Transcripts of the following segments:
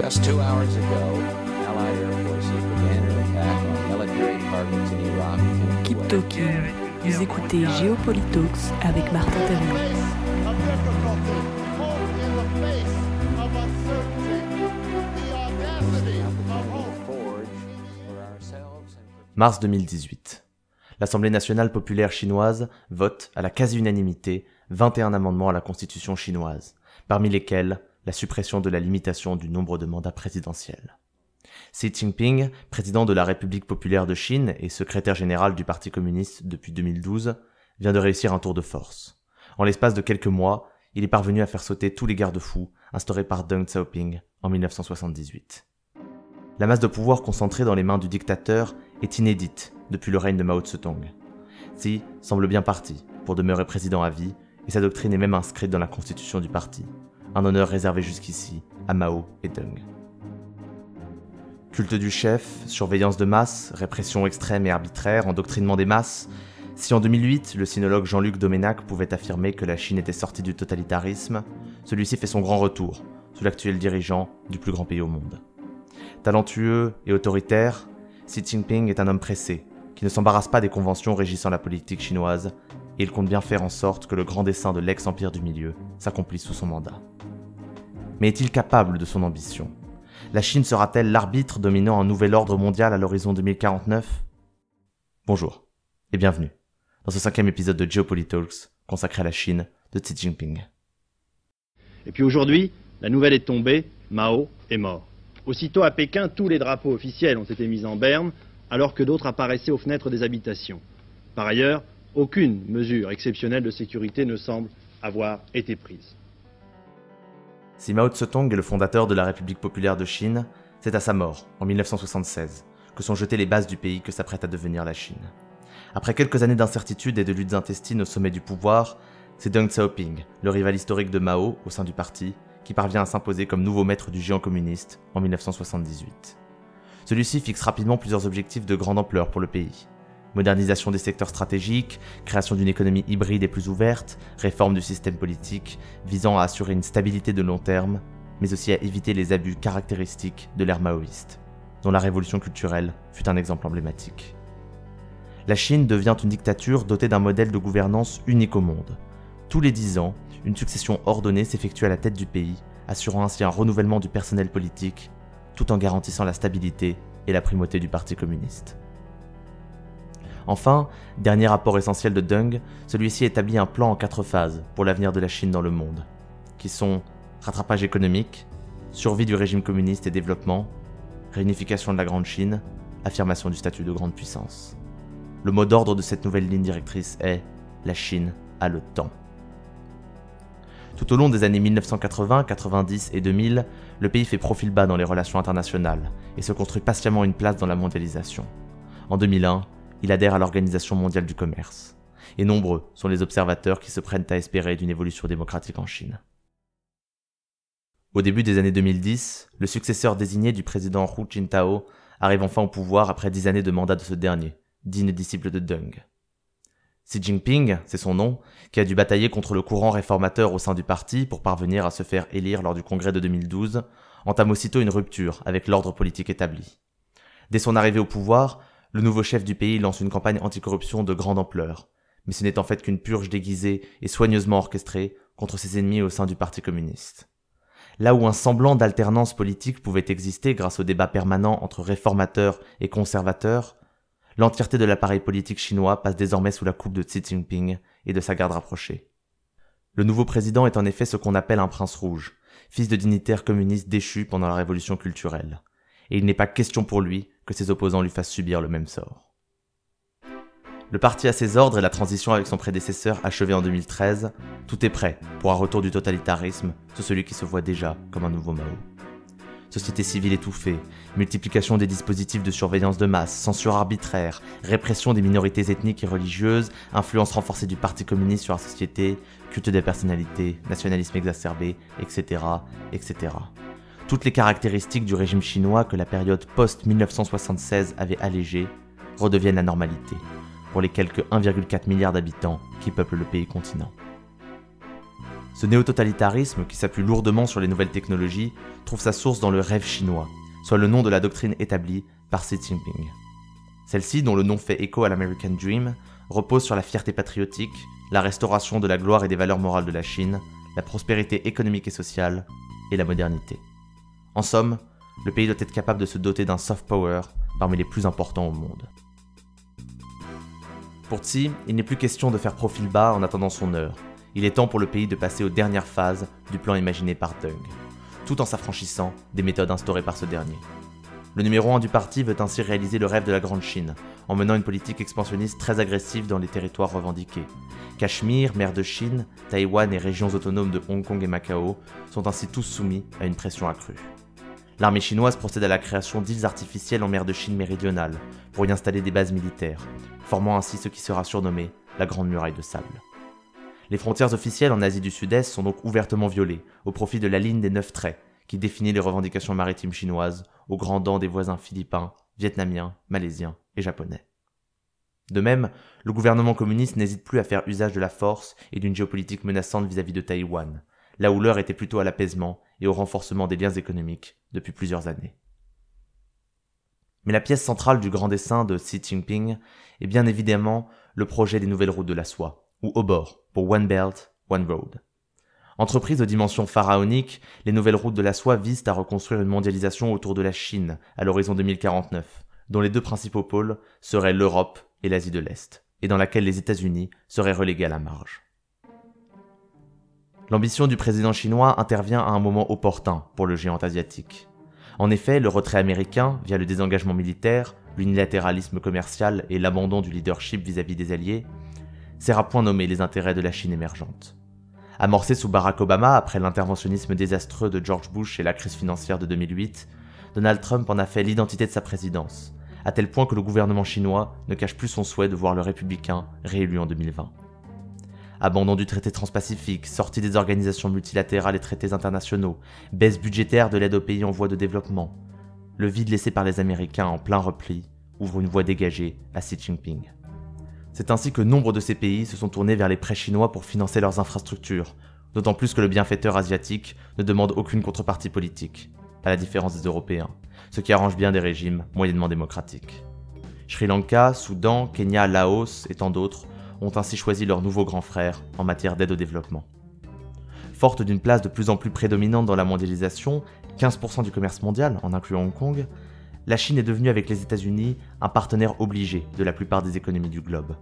Just two hours ago, Allied air forces began an attack on military targets in Iraq and Keep. Talking. Vous écoutez Géopolitalks avec Martin for Mars 2018. L'Assemblée nationale populaire chinoise vote à la quasi-unanimité 21 amendements à la constitution chinoise, parmi lesquels la suppression de la limitation du nombre de mandats présidentiels. Xi Jinping, président de la République populaire de Chine et secrétaire général du Parti communiste depuis 2012, vient de réussir un tour de force. En l'espace de quelques mois, il est parvenu à faire sauter tous les garde-fous instaurés par Deng Xiaoping en 1978. La masse de pouvoir concentrée dans les mains du dictateur est inédite depuis le règne de Mao Tse-tung. Xi semble bien parti pour demeurer président à vie et sa doctrine est même inscrite dans la constitution du parti, un honneur réservé jusqu'ici à Mao et Deng. Culte du chef, surveillance de masse, répression extrême et arbitraire, endoctrinement des masses, si en 2008 le sinologue Jean-Luc Doménac pouvait affirmer que la Chine était sortie du totalitarisme, celui-ci fait son grand retour sous l'actuel dirigeant du plus grand pays au monde. Talentueux et autoritaire, Xi Jinping est un homme pressé, qui ne s'embarrasse pas des conventions régissant la politique chinoise, et il compte bien faire en sorte que le grand dessein de l'ex-empire du milieu s'accomplisse sous son mandat. Mais est-il capable de son ambition? La Chine sera-t-elle l'arbitre dominant un nouvel ordre mondial à l'horizon 2049 Bonjour, et bienvenue dans ce cinquième épisode de Geopolitalks consacré à la Chine de Xi Jinping. Et puis aujourd'hui, la nouvelle est tombée, Mao est mort. Aussitôt à Pékin, tous les drapeaux officiels ont été mis en berne, alors que d'autres apparaissaient aux fenêtres des habitations. Par ailleurs, aucune mesure exceptionnelle de sécurité ne semble avoir été prise. Si Mao Tse-tung est le fondateur de la République populaire de Chine, c'est à sa mort, en 1976, que sont jetées les bases du pays que s'apprête à devenir la Chine. Après quelques années d'incertitude et de luttes intestines au sommet du pouvoir, c'est Deng Xiaoping, le rival historique de Mao au sein du parti, qui parvient à s'imposer comme nouveau maître du géant communiste en 1978. Celui-ci fixe rapidement plusieurs objectifs de grande ampleur pour le pays. Modernisation des secteurs stratégiques, création d'une économie hybride et plus ouverte, réforme du système politique visant à assurer une stabilité de long terme, mais aussi à éviter les abus caractéristiques de l'ère maoïste, dont la révolution culturelle fut un exemple emblématique. La Chine devient une dictature dotée d'un modèle de gouvernance unique au monde. Tous les dix ans, une succession ordonnée s'effectue à la tête du pays, assurant ainsi un renouvellement du personnel politique, tout en garantissant la stabilité et la primauté du Parti communiste. Enfin, dernier rapport essentiel de Deng, celui-ci établit un plan en quatre phases pour l'avenir de la Chine dans le monde, qui sont rattrapage économique, survie du régime communiste et développement, réunification de la Grande Chine, affirmation du statut de grande puissance. Le mot d'ordre de cette nouvelle ligne directrice est La Chine a le temps. Tout au long des années 1980, 90 et 2000, le pays fait profil bas dans les relations internationales et se construit patiemment une place dans la mondialisation. En 2001, il adhère à l'Organisation mondiale du commerce. Et nombreux sont les observateurs qui se prennent à espérer d'une évolution démocratique en Chine. Au début des années 2010, le successeur désigné du président Hu Jintao arrive enfin au pouvoir après dix années de mandat de ce dernier, digne disciple de Deng. Xi Jinping, c'est son nom, qui a dû batailler contre le courant réformateur au sein du parti pour parvenir à se faire élire lors du congrès de 2012, entame aussitôt une rupture avec l'ordre politique établi. Dès son arrivée au pouvoir, le nouveau chef du pays lance une campagne anticorruption de grande ampleur, mais ce n'est en fait qu'une purge déguisée et soigneusement orchestrée contre ses ennemis au sein du Parti communiste. Là où un semblant d'alternance politique pouvait exister grâce au débat permanent entre réformateurs et conservateurs, l'entièreté de l'appareil politique chinois passe désormais sous la coupe de Xi Jinping et de sa garde rapprochée. Le nouveau président est en effet ce qu'on appelle un prince rouge, fils de dignitaires communistes déchus pendant la révolution culturelle, et il n'est pas question pour lui que ses opposants lui fassent subir le même sort. Le parti a ses ordres et la transition avec son prédécesseur achevée en 2013, tout est prêt pour un retour du totalitarisme sous celui qui se voit déjà comme un nouveau Mao. Société civile étouffée, multiplication des dispositifs de surveillance de masse, censure arbitraire, répression des minorités ethniques et religieuses, influence renforcée du Parti communiste sur la société, culte des personnalités, nationalisme exacerbé, etc., etc. Toutes les caractéristiques du régime chinois que la période post-1976 avait allégées redeviennent la normalité, pour les quelques 1,4 milliards d'habitants qui peuplent le pays continent. Ce néo-totalitarisme, qui s'appuie lourdement sur les nouvelles technologies, trouve sa source dans le rêve chinois, soit le nom de la doctrine établie par Xi Jinping. Celle-ci, dont le nom fait écho à l'American Dream, repose sur la fierté patriotique, la restauration de la gloire et des valeurs morales de la Chine, la prospérité économique et sociale, et la modernité. En somme, le pays doit être capable de se doter d'un soft power parmi les plus importants au monde. Pour Xi, il n'est plus question de faire profil bas en attendant son heure. Il est temps pour le pays de passer aux dernières phases du plan imaginé par Deng, tout en s'affranchissant des méthodes instaurées par ce dernier. Le numéro 1 du parti veut ainsi réaliser le rêve de la Grande Chine, en menant une politique expansionniste très agressive dans les territoires revendiqués. Cachemire, mer de Chine, Taïwan et régions autonomes de Hong Kong et Macao sont ainsi tous soumis à une pression accrue. L'armée chinoise procède à la création d'îles artificielles en mer de Chine méridionale pour y installer des bases militaires, formant ainsi ce qui sera surnommé la Grande Muraille de Sable. Les frontières officielles en Asie du Sud-Est sont donc ouvertement violées au profit de la ligne des neuf traits qui définit les revendications maritimes chinoises aux grands dents des voisins philippins, vietnamiens, malaisiens et japonais. De même, le gouvernement communiste n'hésite plus à faire usage de la force et d'une géopolitique menaçante vis-à-vis de Taïwan, là où était plutôt à l'apaisement et au renforcement des liens économiques depuis plusieurs années. Mais la pièce centrale du grand dessin de Xi Jinping est bien évidemment le projet des nouvelles routes de la soie, ou OBOR, pour One Belt, One Road. Entreprise de dimension pharaonique, les nouvelles routes de la soie visent à reconstruire une mondialisation autour de la Chine à l'horizon 2049, dont les deux principaux pôles seraient l'Europe et l'Asie de l'Est, et dans laquelle les États-Unis seraient relégués à la marge. L'ambition du président chinois intervient à un moment opportun pour le géant asiatique. En effet, le retrait américain, via le désengagement militaire, l'unilatéralisme commercial et l'abandon du leadership vis-à-vis des alliés, sert à point nommer les intérêts de la Chine émergente. Amorcé sous Barack Obama après l'interventionnisme désastreux de George Bush et la crise financière de 2008, Donald Trump en a fait l'identité de sa présidence, à tel point que le gouvernement chinois ne cache plus son souhait de voir le républicain réélu en 2020. Abandon du traité transpacifique, sortie des organisations multilatérales et traités internationaux, baisse budgétaire de l'aide aux pays en voie de développement. Le vide laissé par les Américains en plein repli ouvre une voie dégagée à Xi Jinping. C'est ainsi que nombre de ces pays se sont tournés vers les prêts chinois pour financer leurs infrastructures, d'autant plus que le bienfaiteur asiatique ne demande aucune contrepartie politique, à la différence des Européens, ce qui arrange bien des régimes moyennement démocratiques. Sri Lanka, Soudan, Kenya, Laos et tant d'autres ont ainsi choisi leur nouveau grand frère en matière d'aide au développement. Forte d'une place de plus en plus prédominante dans la mondialisation, 15% du commerce mondial en incluant Hong Kong, la Chine est devenue avec les États-Unis un partenaire obligé de la plupart des économies du globe.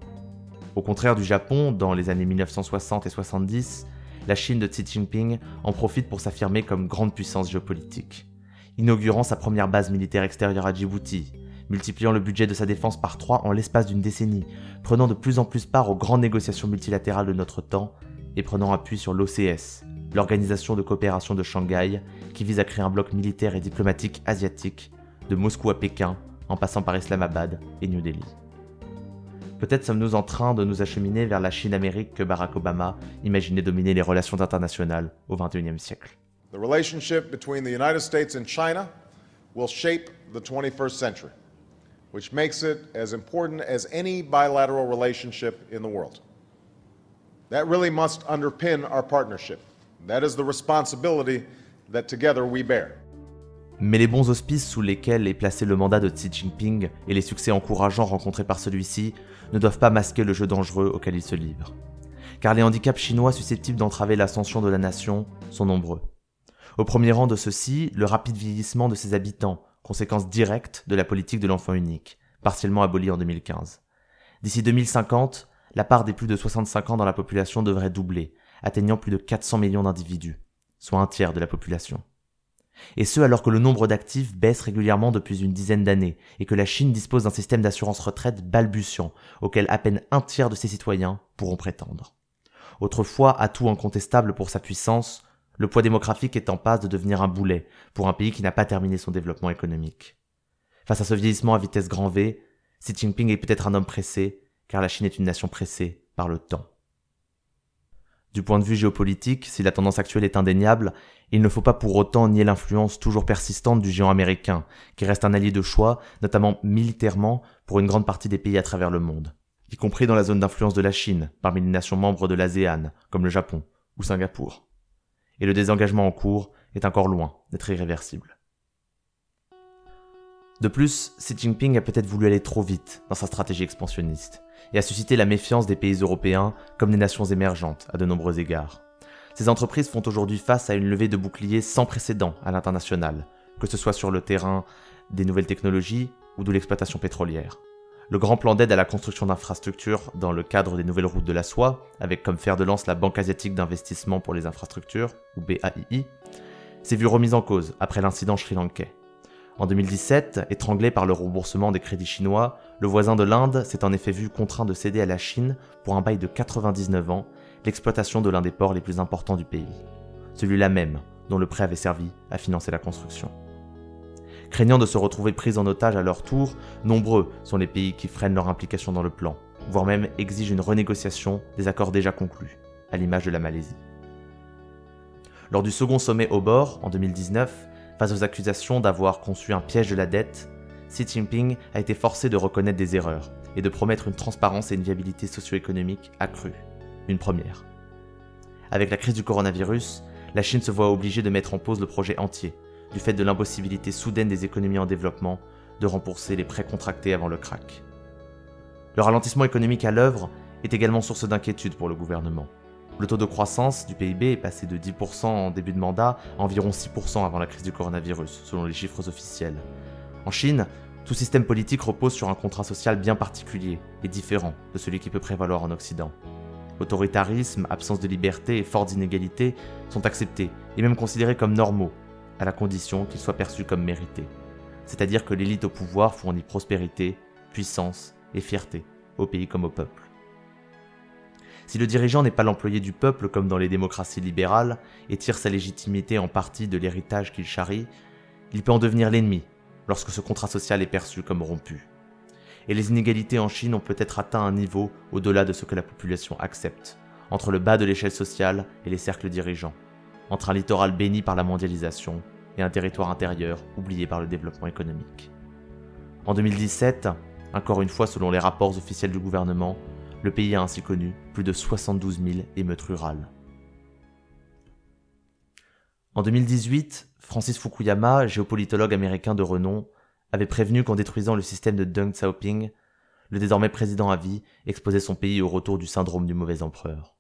Au contraire du Japon, dans les années 1960 et 70, la Chine de Xi Jinping en profite pour s'affirmer comme grande puissance géopolitique, inaugurant sa première base militaire extérieure à Djibouti, multipliant le budget de sa défense par trois en l'espace d'une décennie, prenant de plus en plus part aux grandes négociations multilatérales de notre temps et prenant appui sur l'OCS, l'Organisation de coopération de Shanghai, qui vise à créer un bloc militaire et diplomatique asiatique, de Moscou à Pékin, en passant par Islamabad et New Delhi. Peut-être sommes-nous en train de nous acheminer vers la Chine-Amérique que Barack Obama imaginait dominer les relations internationales au XXIe siècle. The relationship between the United States and China will shape the 21st century, which makes it as important as any bilateral relationship in the world. That really must underpin our partnership. That is the responsibility that together we bear. Mais les bons auspices sous lesquels est placé le mandat de Xi Jinping et les succès encourageants rencontrés par celui-ci ne doivent pas masquer le jeu dangereux auquel il se livre. Car les handicaps chinois susceptibles d'entraver l'ascension de la nation sont nombreux. Au premier rang de ceux-ci, le rapide vieillissement de ses habitants, conséquence directe de la politique de l'enfant unique, partiellement abolie en 2015. D'ici 2050, la part des plus de 65 ans dans la population devrait doubler, atteignant plus de 400 millions d'individus, soit un tiers de la population. Et ce alors que le nombre d'actifs baisse régulièrement depuis une dizaine d'années et que la Chine dispose d'un système d'assurance retraite balbutiant auquel à peine un tiers de ses citoyens pourront prétendre. Autrefois atout incontestable pour sa puissance, le poids démographique est en passe de devenir un boulet pour un pays qui n'a pas terminé son développement économique. Face à ce vieillissement à vitesse grand V, Xi Jinping est peut-être un homme pressé, car la Chine est une nation pressée par le temps. Du point de vue géopolitique, si la tendance actuelle est indéniable, il ne faut pas pour autant nier l'influence toujours persistante du géant américain, qui reste un allié de choix, notamment militairement, pour une grande partie des pays à travers le monde, y compris dans la zone d'influence de la Chine, parmi les nations membres de l'ASEAN, comme le Japon, ou Singapour. Et le désengagement en cours est encore loin d'être irréversible. De plus, Xi Jinping a peut-être voulu aller trop vite dans sa stratégie expansionniste et a suscité la méfiance des pays européens comme des nations émergentes à de nombreux égards. Ces entreprises font aujourd'hui face à une levée de boucliers sans précédent à l'international, que ce soit sur le terrain des nouvelles technologies ou de l'exploitation pétrolière. Le grand plan d'aide à la construction d'infrastructures dans le cadre des nouvelles routes de la soie, avec comme fer de lance la Banque asiatique d'investissement pour les infrastructures, ou BAII, s'est vu remise en cause après l'incident sri-lankais. En 2017, étranglé par le remboursement des crédits chinois, le voisin de l'Inde s'est en effet vu contraint de céder à la Chine pour un bail de 99 ans l'exploitation de l'un des ports les plus importants du pays, celui-là même dont le prêt avait servi à financer la construction. Craignant de se retrouver pris en otage à leur tour, nombreux sont les pays qui freinent leur implication dans le plan, voire même exigent une renégociation des accords déjà conclus, à l'image de la Malaisie. Lors du second sommet au bord, en 2019, face aux accusations d'avoir conçu un piège de la dette, Xi Jinping a été forcé de reconnaître des erreurs et de promettre une transparence et une viabilité socio-économique accrue une première. Avec la crise du coronavirus, la Chine se voit obligée de mettre en pause le projet entier, du fait de l'impossibilité soudaine des économies en développement de rembourser les prêts contractés avant le crack. Le ralentissement économique à l'œuvre est également source d'inquiétude pour le gouvernement. Le taux de croissance du PIB est passé de 10% en début de mandat à environ 6% avant la crise du coronavirus, selon les chiffres officiels. En Chine, tout système politique repose sur un contrat social bien particulier et différent de celui qui peut prévaloir en Occident. Autoritarisme, absence de liberté et fortes inégalités sont acceptés et même considérés comme normaux, à la condition qu'ils soient perçus comme mérités. C'est-à-dire que l'élite au pouvoir fournit prospérité, puissance et fierté, au pays comme au peuple. Si le dirigeant n'est pas l'employé du peuple comme dans les démocraties libérales et tire sa légitimité en partie de l'héritage qu'il charrie, il peut en devenir l'ennemi lorsque ce contrat social est perçu comme rompu et les inégalités en Chine ont peut-être atteint un niveau au-delà de ce que la population accepte, entre le bas de l'échelle sociale et les cercles dirigeants, entre un littoral béni par la mondialisation et un territoire intérieur oublié par le développement économique. En 2017, encore une fois selon les rapports officiels du gouvernement, le pays a ainsi connu plus de 72 000 émeutes rurales. En 2018, Francis Fukuyama, géopolitologue américain de renom, avait prévenu qu'en détruisant le système de Deng Xiaoping, le désormais président à vie exposait son pays au retour du syndrome du mauvais empereur.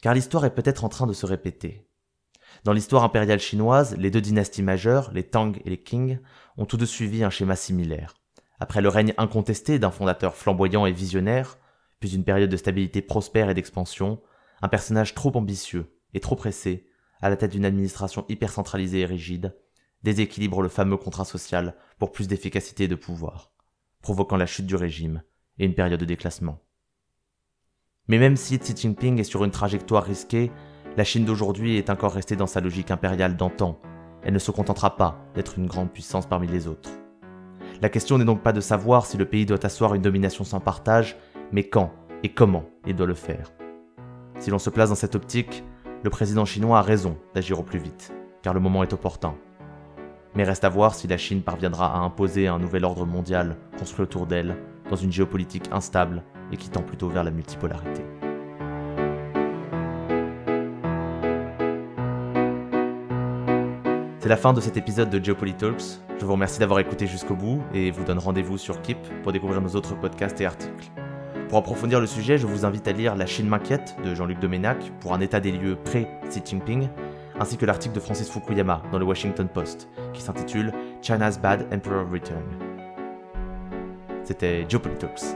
Car l'histoire est peut-être en train de se répéter. Dans l'histoire impériale chinoise, les deux dynasties majeures, les Tang et les Qing, ont tous deux suivi un schéma similaire. Après le règne incontesté d'un fondateur flamboyant et visionnaire, puis une période de stabilité prospère et d'expansion, un personnage trop ambitieux et trop pressé, à la tête d'une administration hyper centralisée et rigide, déséquilibre le fameux contrat social pour plus d'efficacité et de pouvoir, provoquant la chute du régime et une période de déclassement. Mais même si Xi Jinping est sur une trajectoire risquée, la Chine d'aujourd'hui est encore restée dans sa logique impériale d'antan. Elle ne se contentera pas d'être une grande puissance parmi les autres. La question n'est donc pas de savoir si le pays doit asseoir une domination sans partage, mais quand et comment il doit le faire. Si l'on se place dans cette optique, le président chinois a raison d'agir au plus vite, car le moment est opportun. Mais reste à voir si la Chine parviendra à imposer un nouvel ordre mondial construit autour d'elle, dans une géopolitique instable et qui tend plutôt vers la multipolarité. C'est la fin de cet épisode de Geopolitalks. Je vous remercie d'avoir écouté jusqu'au bout et vous donne rendez-vous sur Kip pour découvrir nos autres podcasts et articles. Pour approfondir le sujet, je vous invite à lire La Chine m'inquiète de Jean-Luc Doménac pour un état des lieux pré-Xi Jinping ainsi que l'article de Francis Fukuyama dans le Washington Post, qui s'intitule China's Bad Emperor Return. C'était Geopolitics.